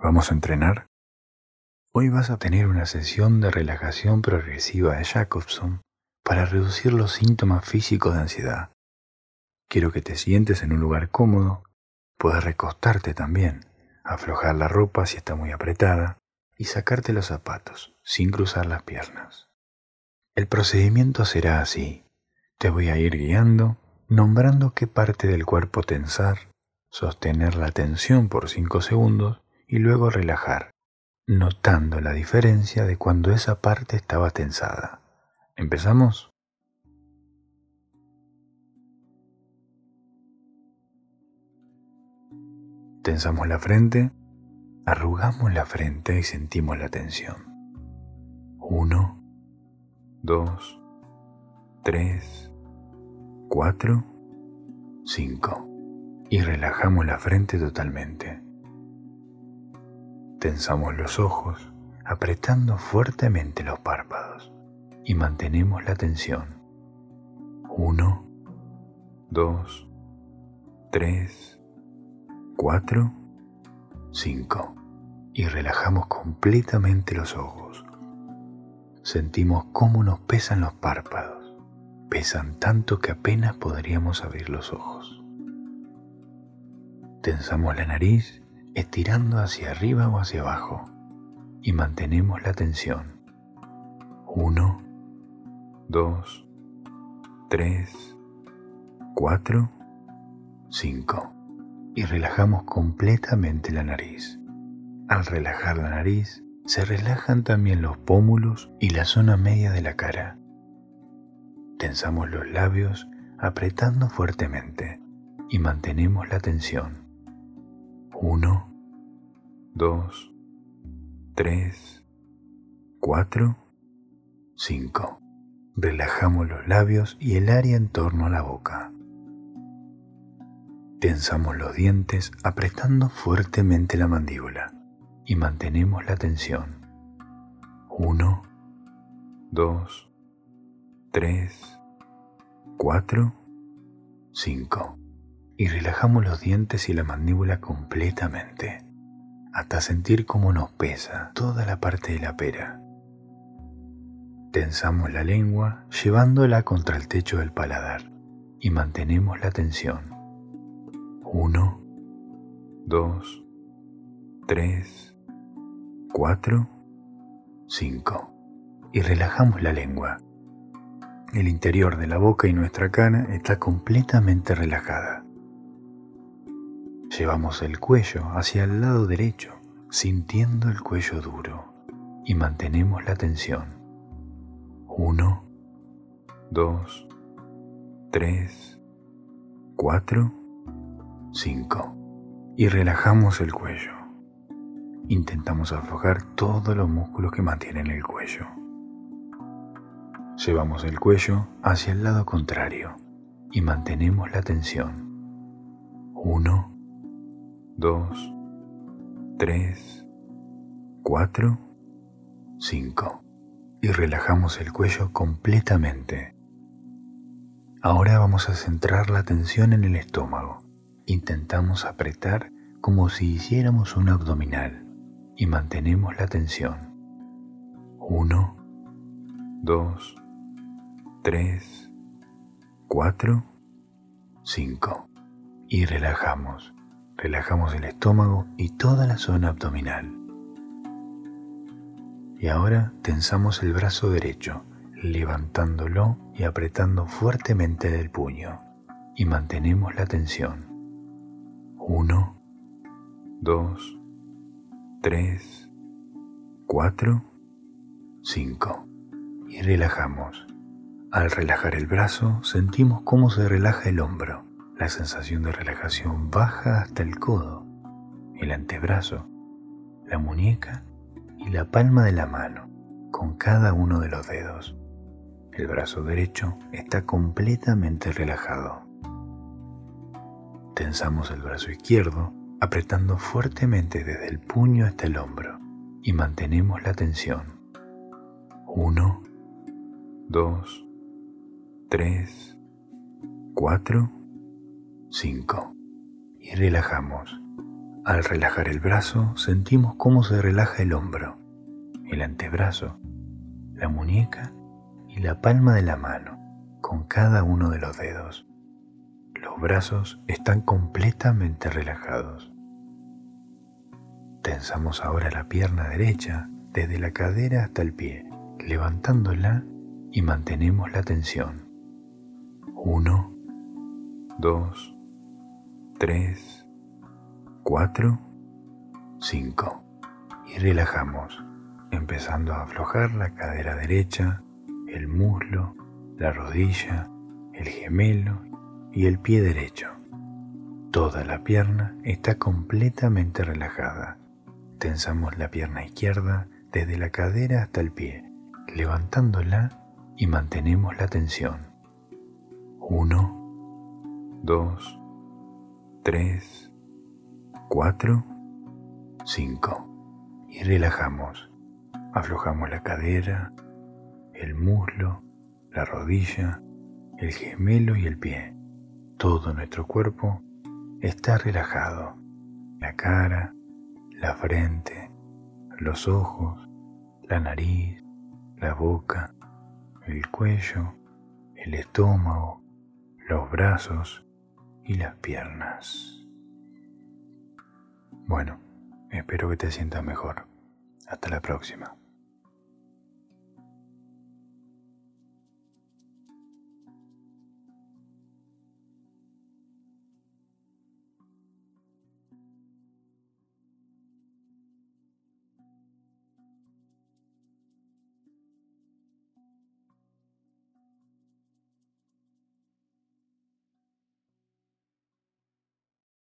¿Vamos a entrenar? Hoy vas a tener una sesión de relajación progresiva de Jacobson para reducir los síntomas físicos de ansiedad. Quiero que te sientes en un lugar cómodo, puedes recostarte también, aflojar la ropa si está muy apretada y sacarte los zapatos sin cruzar las piernas. El procedimiento será así. Te voy a ir guiando, nombrando qué parte del cuerpo tensar, sostener la tensión por 5 segundos y luego relajar, notando la diferencia de cuando esa parte estaba tensada. ¿Empezamos? Tensamos la frente, arrugamos la frente y sentimos la tensión. Uno, dos, tres, cuatro, cinco. Y relajamos la frente totalmente. Tensamos los ojos, apretando fuertemente los párpados y mantenemos la tensión. Uno, dos, tres, cuatro, cinco. Y relajamos completamente los ojos. Sentimos cómo nos pesan los párpados. Pesan tanto que apenas podríamos abrir los ojos. Tensamos la nariz estirando hacia arriba o hacia abajo y mantenemos la tensión. Uno, dos, tres, cuatro, cinco. Y relajamos completamente la nariz. Al relajar la nariz, se relajan también los pómulos y la zona media de la cara. Tensamos los labios apretando fuertemente y mantenemos la tensión. Uno, dos, tres, cuatro, cinco. Relajamos los labios y el área en torno a la boca. Tensamos los dientes apretando fuertemente la mandíbula y mantenemos la tensión. Uno, dos, tres, cuatro, cinco. Y relajamos los dientes y la mandíbula completamente hasta sentir cómo nos pesa toda la parte de la pera. Tensamos la lengua llevándola contra el techo del paladar y mantenemos la tensión. Uno, dos, tres, cuatro, cinco. Y relajamos la lengua. El interior de la boca y nuestra cara está completamente relajada. Llevamos el cuello hacia el lado derecho, sintiendo el cuello duro, y mantenemos la tensión. Uno, dos, tres, cuatro, cinco. Y relajamos el cuello. Intentamos aflojar todos los músculos que mantienen el cuello. Llevamos el cuello hacia el lado contrario y mantenemos la tensión. Uno, dos, tres, cuatro, cinco. Y relajamos el cuello completamente. Ahora vamos a centrar la atención en el estómago. Intentamos apretar como si hiciéramos un abdominal y mantenemos la tensión. Uno, dos, tres, cuatro, cinco. Y relajamos relajamos el estómago y toda la zona abdominal. Y ahora tensamos el brazo derecho, levantándolo y apretando fuertemente del puño. Y mantenemos la tensión. Uno, dos, tres, cuatro, cinco. Y relajamos. Al relajar el brazo sentimos cómo se relaja el hombro la sensación de relajación baja hasta el codo, el antebrazo, la muñeca y la palma de la mano, con cada uno de los dedos. El brazo derecho está completamente relajado. Tensamos el brazo izquierdo, apretando fuertemente desde el puño hasta el hombro y mantenemos la tensión. Uno, dos, tres, cuatro, 5. Y relajamos. Al relajar el brazo, sentimos cómo se relaja el hombro, el antebrazo, la muñeca y la palma de la mano, con cada uno de los dedos. Los brazos están completamente relajados. Tensamos ahora la pierna derecha desde la cadera hasta el pie, levantándola y mantenemos la tensión. Uno, dos, tres, cuatro, cinco. Y relajamos, empezando a aflojar la cadera derecha, el muslo, la rodilla, el gemelo y el pie derecho. Toda la pierna está completamente relajada. Tensamos la pierna izquierda desde la cadera hasta el pie, levantándola y mantenemos la tensión. Uno, dos, tres, cuatro, cinco. Y relajamos. Aflojamos la cadera, el muslo, la rodilla, el gemelo y el pie. Todo nuestro cuerpo está relajado. La cara, la frente, los ojos, la nariz, la boca, el cuello, el estómago, los brazos y las piernas. Bueno, espero que te sientas mejor. Hasta la próxima.